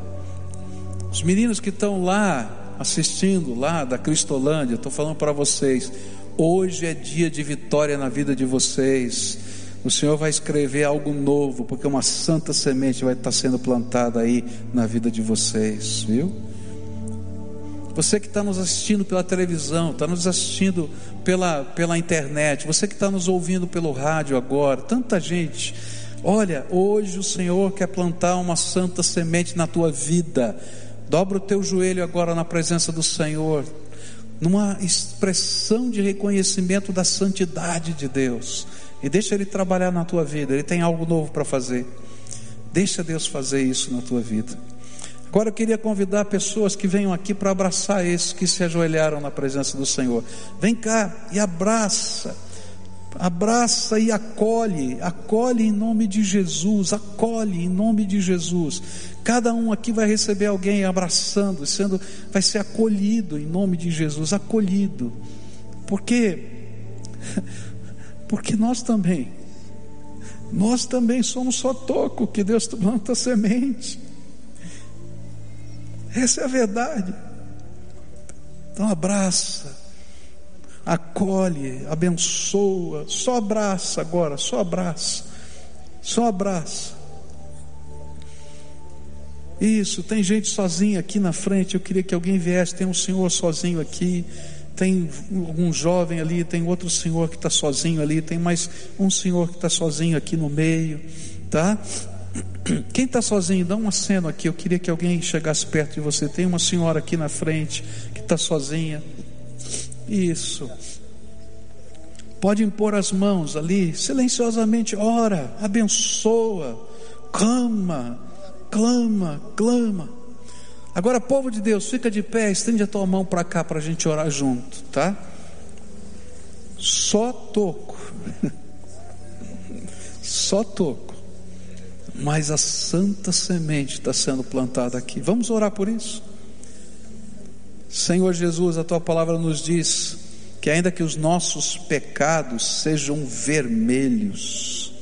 Os meninos que estão lá assistindo lá da Cristolândia, estou falando para vocês, hoje é dia de vitória na vida de vocês. O Senhor vai escrever algo novo, porque uma santa semente vai estar sendo plantada aí na vida de vocês, viu? Você que está nos assistindo pela televisão, está nos assistindo pela, pela internet, você que está nos ouvindo pelo rádio agora, tanta gente. Olha, hoje o Senhor quer plantar uma santa semente na tua vida. Dobra o teu joelho agora na presença do Senhor, numa expressão de reconhecimento da santidade de Deus. E deixa Ele trabalhar na tua vida, Ele tem algo novo para fazer. Deixa Deus fazer isso na tua vida. Agora eu queria convidar pessoas que venham aqui para abraçar esses que se ajoelharam na presença do Senhor. Vem cá e abraça. Abraça e acolhe, acolhe em nome de Jesus, acolhe em nome de Jesus. Cada um aqui vai receber alguém abraçando, sendo, vai ser acolhido em nome de Jesus, acolhido. Porque, porque nós também, nós também somos só toco que Deus planta semente. Essa é a verdade. Então abraça, acolhe, abençoa, só abraça agora, só abraça, só abraça. Isso, tem gente sozinha aqui na frente. Eu queria que alguém viesse. Tem um senhor sozinho aqui. Tem um jovem ali. Tem outro senhor que está sozinho ali. Tem mais um senhor que está sozinho aqui no meio. Tá? Quem está sozinho, dá um aceno aqui. Eu queria que alguém chegasse perto de você. Tem uma senhora aqui na frente que está sozinha. Isso. Pode impor as mãos ali, silenciosamente, ora, abençoa, clama, clama, clama. Agora, povo de Deus, fica de pé, estende a tua mão para cá para a gente orar junto, tá? Só toco, só toco, mas a santa semente está sendo plantada aqui. Vamos orar por isso? Senhor Jesus, a tua palavra nos diz que ainda que os nossos pecados sejam vermelhos,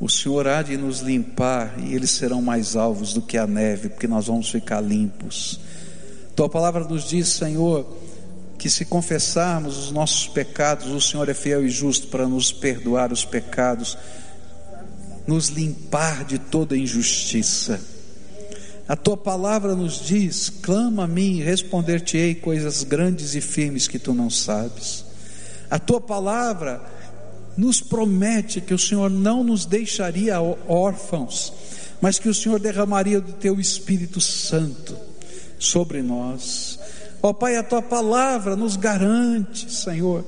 o Senhor há de nos limpar e eles serão mais alvos do que a neve, porque nós vamos ficar limpos. Tua palavra nos diz, Senhor, que se confessarmos os nossos pecados, o Senhor é fiel e justo para nos perdoar os pecados, nos limpar de toda injustiça. A tua palavra nos diz: clama a mim e responder-te-ei coisas grandes e firmes que tu não sabes. A tua palavra nos promete que o Senhor não nos deixaria órfãos, mas que o Senhor derramaria do teu Espírito Santo sobre nós. Ó Pai, a tua palavra nos garante, Senhor,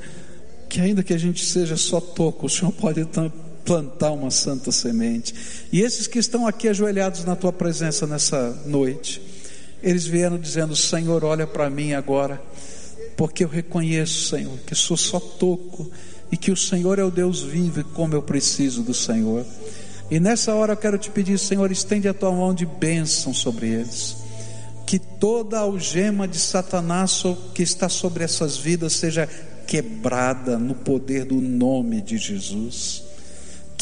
que ainda que a gente seja só toco, o Senhor pode plantar uma santa semente. E esses que estão aqui ajoelhados na tua presença nessa noite, eles vieram dizendo: Senhor, olha para mim agora, porque eu reconheço, Senhor, que sou só toco e que o Senhor é o Deus vivo e como eu preciso do Senhor. E nessa hora eu quero te pedir, Senhor, estende a tua mão de bênção sobre eles. Que toda algema de Satanás que está sobre essas vidas seja quebrada no poder do nome de Jesus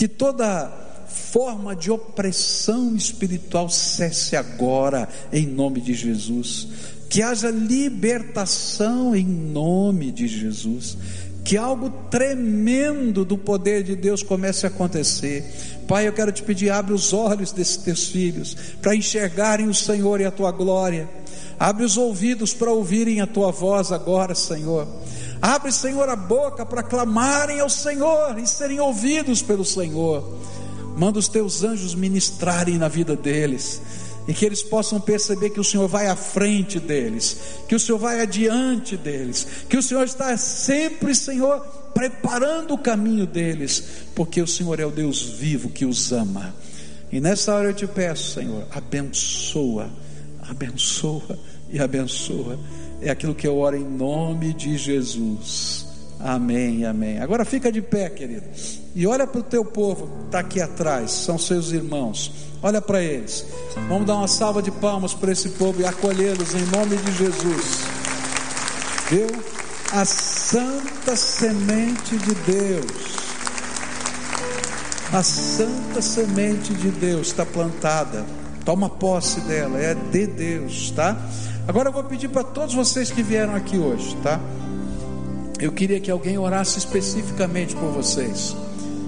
que toda forma de opressão espiritual cesse agora, em nome de Jesus. Que haja libertação em nome de Jesus. Que algo tremendo do poder de Deus comece a acontecer. Pai, eu quero te pedir, abre os olhos desses teus filhos para enxergarem o Senhor e a tua glória. Abre os ouvidos para ouvirem a tua voz agora, Senhor. Abre, Senhor, a boca para clamarem ao Senhor e serem ouvidos pelo Senhor. Manda os teus anjos ministrarem na vida deles e que eles possam perceber que o Senhor vai à frente deles, que o Senhor vai adiante deles, que o Senhor está sempre, Senhor, preparando o caminho deles, porque o Senhor é o Deus vivo que os ama. E nessa hora eu te peço, Senhor, abençoa, abençoa e abençoa é aquilo que eu oro em nome de Jesus. Amém, amém. Agora fica de pé, querido. E olha para o teu povo, está aqui atrás, são seus irmãos. Olha para eles. Vamos dar uma salva de palmas para esse povo e acolhê-los em nome de Jesus. Viu? A santa semente de Deus. A santa semente de Deus está plantada. Toma posse dela, é de Deus, tá? Agora eu vou pedir para todos vocês que vieram aqui hoje, tá? Eu queria que alguém orasse especificamente por vocês,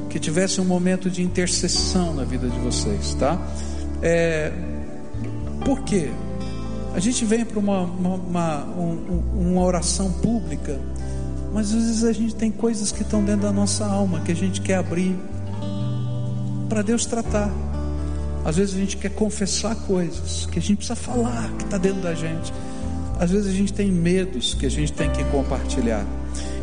que tivesse um momento de intercessão na vida de vocês, tá? É, por quê? A gente vem para uma, uma, uma, uma oração pública, mas às vezes a gente tem coisas que estão dentro da nossa alma que a gente quer abrir para Deus tratar. Às vezes a gente quer confessar coisas que a gente precisa falar, que está dentro da gente. Às vezes a gente tem medos que a gente tem que compartilhar.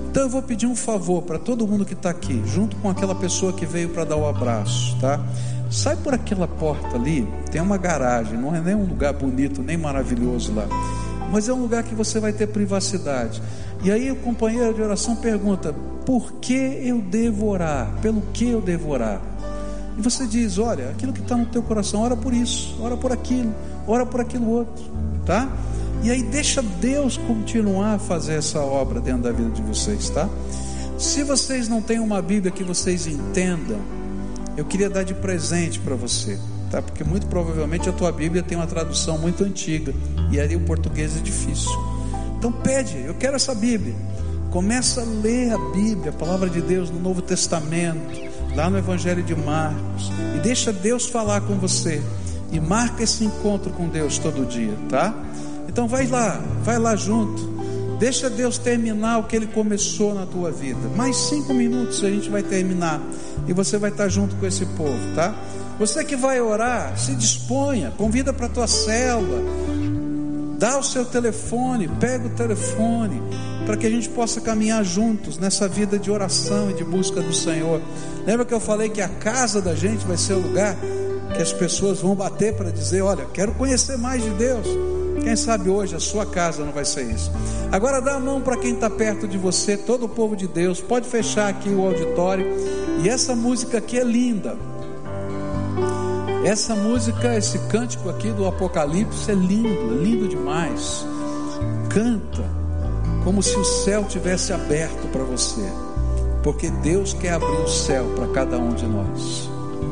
Então eu vou pedir um favor para todo mundo que está aqui, junto com aquela pessoa que veio para dar o abraço, tá? Sai por aquela porta ali, tem uma garagem, não é nem um lugar bonito, nem maravilhoso lá. mas é um lugar que você vai ter privacidade. E aí o companheiro de oração pergunta: por que eu devo orar? Pelo que eu devo orar? E você diz: olha, aquilo que está no teu coração, ora por isso, ora por aquilo, ora por aquilo outro, tá? E aí deixa Deus continuar a fazer essa obra dentro da vida de vocês, tá? Se vocês não têm uma Bíblia que vocês entendam, eu queria dar de presente para você, tá? Porque muito provavelmente a tua Bíblia tem uma tradução muito antiga e ali o português é difícil. Então pede, eu quero essa Bíblia. Começa a ler a Bíblia, a palavra de Deus no Novo Testamento, lá no Evangelho de Marcos, e deixa Deus falar com você. E marca esse encontro com Deus todo dia, tá? Então vai lá, vai lá junto. Deixa Deus terminar o que Ele começou na tua vida. Mais cinco minutos a gente vai terminar. E você vai estar junto com esse povo, tá? Você que vai orar, se disponha, convida para a tua célula, dá o seu telefone, pega o telefone, para que a gente possa caminhar juntos nessa vida de oração e de busca do Senhor. Lembra que eu falei que a casa da gente vai ser o lugar que as pessoas vão bater para dizer: Olha, quero conhecer mais de Deus. Quem sabe hoje a sua casa não vai ser isso. Agora dá a mão para quem está perto de você, todo o povo de Deus. Pode fechar aqui o auditório. E essa música aqui é linda. Essa música, esse cântico aqui do Apocalipse é lindo, é lindo demais. Canta como se o céu tivesse aberto para você, porque Deus quer abrir o céu para cada um de nós.